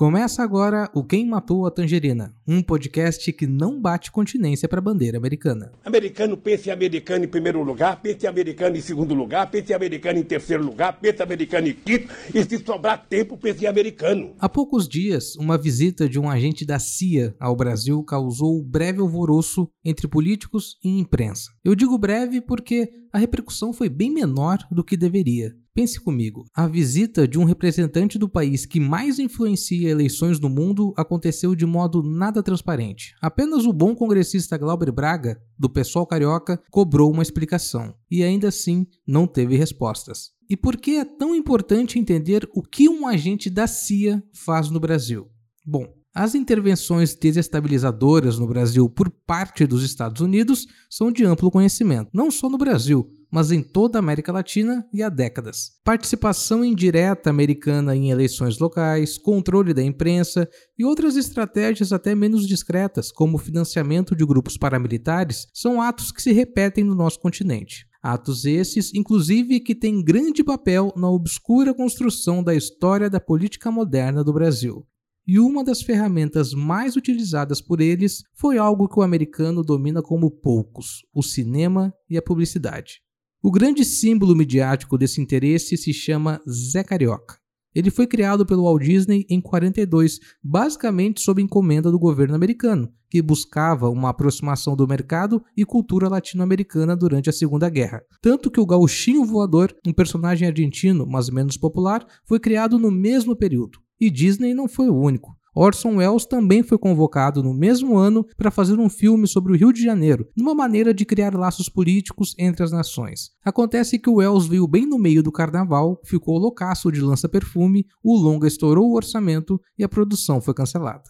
Começa agora o Quem Matou a Tangerina, um podcast que não bate continência para a bandeira americana. Americano pensa em americano em primeiro lugar, pensa em americano em segundo lugar, pensa em americano em terceiro lugar, pensa em americano em quinto, e se sobrar tempo, pensa em americano. Há poucos dias, uma visita de um agente da CIA ao Brasil causou breve alvoroço entre políticos e imprensa. Eu digo breve porque a repercussão foi bem menor do que deveria. Pense comigo, a visita de um representante do país que mais influencia eleições no mundo aconteceu de modo nada transparente. Apenas o bom congressista Glauber Braga, do PSOL Carioca, cobrou uma explicação e ainda assim não teve respostas. E por que é tão importante entender o que um agente da CIA faz no Brasil? Bom, as intervenções desestabilizadoras no Brasil por parte dos Estados Unidos são de amplo conhecimento, não só no Brasil, mas em toda a América Latina e há décadas. Participação indireta americana em eleições locais, controle da imprensa e outras estratégias até menos discretas, como financiamento de grupos paramilitares, são atos que se repetem no nosso continente. Atos esses, inclusive, que têm grande papel na obscura construção da história da política moderna do Brasil e uma das ferramentas mais utilizadas por eles foi algo que o americano domina como poucos: o cinema e a publicidade. O grande símbolo midiático desse interesse se chama Zé Carioca. Ele foi criado pelo Walt Disney em 42, basicamente sob encomenda do governo americano, que buscava uma aproximação do mercado e cultura latino-americana durante a Segunda Guerra. Tanto que o Gauchinho Voador, um personagem argentino, mas menos popular, foi criado no mesmo período. E Disney não foi o único. Orson Welles também foi convocado no mesmo ano para fazer um filme sobre o Rio de Janeiro, numa maneira de criar laços políticos entre as nações. Acontece que o Welles veio bem no meio do carnaval, ficou loucaço de lança-perfume, o longa estourou o orçamento e a produção foi cancelada.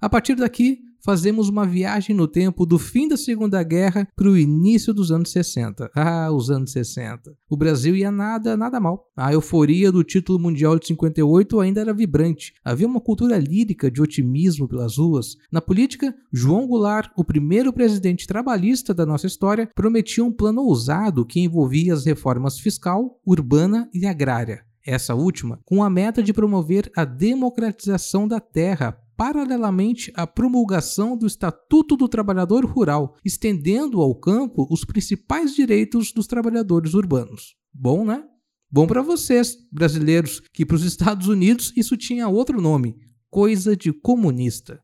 A partir daqui, fazemos uma viagem no tempo do fim da Segunda Guerra para o início dos anos 60. Ah, os anos 60. O Brasil ia nada, nada mal. A euforia do título mundial de 58 ainda era vibrante. Havia uma cultura lírica de otimismo pelas ruas. Na política, João Goulart, o primeiro presidente trabalhista da nossa história, prometia um plano ousado que envolvia as reformas fiscal, urbana e agrária essa última, com a meta de promover a democratização da terra paralelamente à promulgação do Estatuto do Trabalhador Rural, estendendo ao campo os principais direitos dos trabalhadores urbanos. Bom, né? Bom para vocês, brasileiros, que para os Estados Unidos isso tinha outro nome: coisa de comunista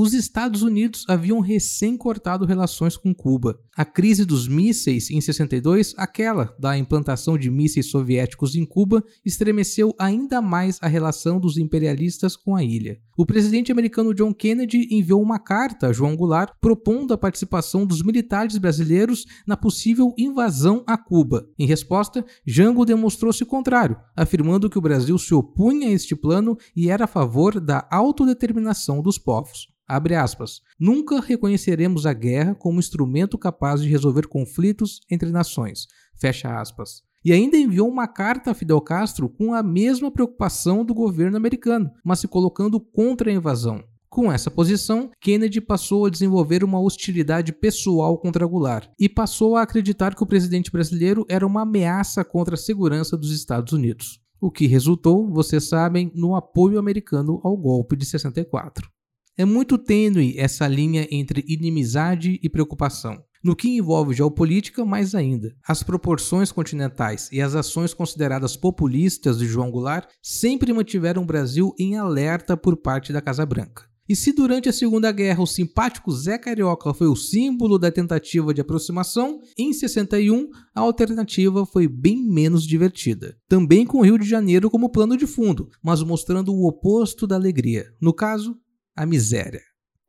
os Estados Unidos haviam recém cortado relações com Cuba. A crise dos mísseis em 62, aquela da implantação de mísseis soviéticos em Cuba, estremeceu ainda mais a relação dos imperialistas com a ilha. O presidente americano John Kennedy enviou uma carta a João Goulart propondo a participação dos militares brasileiros na possível invasão a Cuba. Em resposta, Jango demonstrou-se contrário, afirmando que o Brasil se opunha a este plano e era a favor da autodeterminação dos povos. Abre aspas. Nunca reconheceremos a guerra como instrumento capaz de resolver conflitos entre nações. Fecha aspas. E ainda enviou uma carta a Fidel Castro com a mesma preocupação do governo americano, mas se colocando contra a invasão. Com essa posição, Kennedy passou a desenvolver uma hostilidade pessoal contra Goulart e passou a acreditar que o presidente brasileiro era uma ameaça contra a segurança dos Estados Unidos. O que resultou, vocês sabem, no apoio americano ao golpe de 64. É muito tênue essa linha entre inimizade e preocupação. No que envolve geopolítica, mais ainda. As proporções continentais e as ações consideradas populistas de João Goulart sempre mantiveram o Brasil em alerta por parte da Casa Branca. E se durante a Segunda Guerra o simpático Zé Carioca foi o símbolo da tentativa de aproximação, em 61 a alternativa foi bem menos divertida. Também com o Rio de Janeiro como plano de fundo, mas mostrando o oposto da alegria. No caso, a miséria.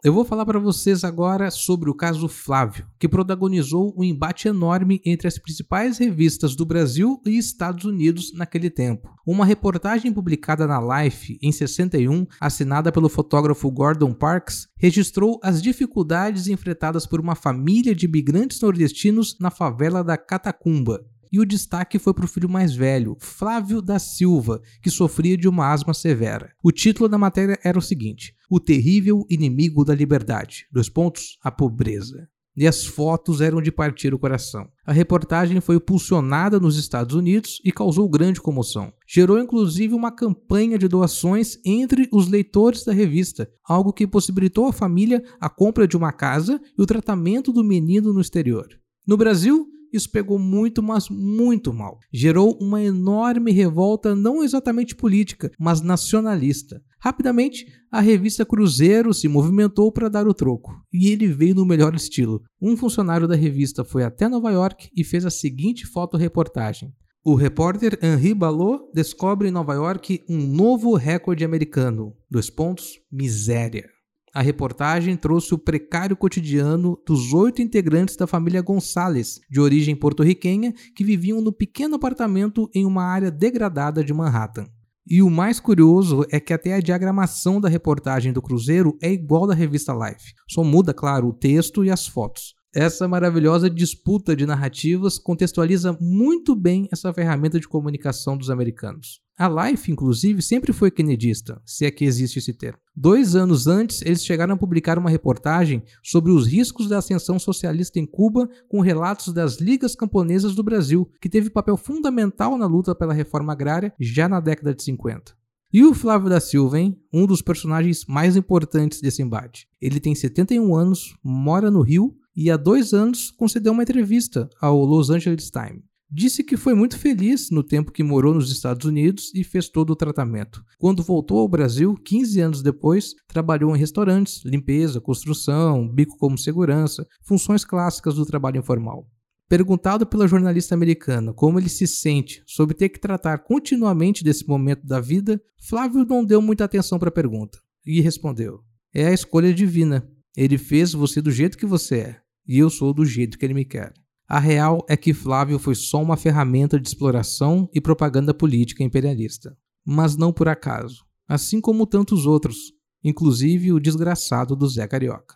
Eu vou falar para vocês agora sobre o caso Flávio, que protagonizou um embate enorme entre as principais revistas do Brasil e Estados Unidos naquele tempo. Uma reportagem publicada na Life em 61, assinada pelo fotógrafo Gordon Parks, registrou as dificuldades enfrentadas por uma família de imigrantes nordestinos na favela da Catacumba, e o destaque foi para o filho mais velho, Flávio da Silva, que sofria de uma asma severa. O título da matéria era o seguinte: O terrível inimigo da liberdade. Dois pontos: a pobreza. e as fotos eram de partir o coração. A reportagem foi impulsionada nos Estados Unidos e causou grande comoção. Gerou inclusive uma campanha de doações entre os leitores da revista, algo que possibilitou à família a compra de uma casa e o tratamento do menino no exterior. No Brasil, isso pegou muito, mas muito mal. Gerou uma enorme revolta, não exatamente política, mas nacionalista. Rapidamente, a revista Cruzeiro se movimentou para dar o troco, e ele veio no melhor estilo. Um funcionário da revista foi até Nova York e fez a seguinte fotoreportagem. O repórter Henri Ballot descobre em Nova York um novo recorde americano. Dois pontos, miséria. A reportagem trouxe o precário cotidiano dos oito integrantes da família Gonçalves, de origem porto-riquenha, que viviam no pequeno apartamento em uma área degradada de Manhattan. E o mais curioso é que até a diagramação da reportagem do Cruzeiro é igual da revista Life, só muda, claro, o texto e as fotos. Essa maravilhosa disputa de narrativas contextualiza muito bem essa ferramenta de comunicação dos americanos. A Life, inclusive, sempre foi kennedista, se é que existe esse termo. Dois anos antes, eles chegaram a publicar uma reportagem sobre os riscos da ascensão socialista em Cuba, com relatos das ligas camponesas do Brasil, que teve papel fundamental na luta pela reforma agrária já na década de 50. E o Flávio da Silva, hein? Um dos personagens mais importantes desse embate. Ele tem 71 anos, mora no Rio e há dois anos concedeu uma entrevista ao Los Angeles Times. Disse que foi muito feliz no tempo que morou nos Estados Unidos e fez todo o tratamento. Quando voltou ao Brasil, 15 anos depois, trabalhou em restaurantes, limpeza, construção, bico como segurança, funções clássicas do trabalho informal. Perguntado pela jornalista americana como ele se sente sobre ter que tratar continuamente desse momento da vida, Flávio não deu muita atenção para a pergunta e respondeu: É a escolha divina. Ele fez você do jeito que você é, e eu sou do jeito que ele me quer. A real é que Flávio foi só uma ferramenta de exploração e propaganda política imperialista. Mas não por acaso, assim como tantos outros, inclusive o desgraçado do Zé Carioca.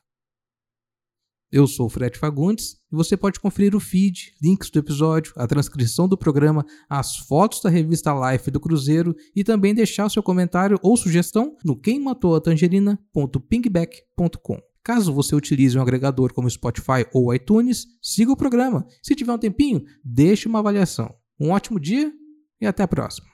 Eu sou o Fred Fagundes e você pode conferir o feed, links do episódio, a transcrição do programa, as fotos da revista Life do Cruzeiro e também deixar o seu comentário ou sugestão no quemmatoatangerina.pingback.com. Caso você utilize um agregador como Spotify ou iTunes, siga o programa. Se tiver um tempinho, deixe uma avaliação. Um ótimo dia e até a próxima.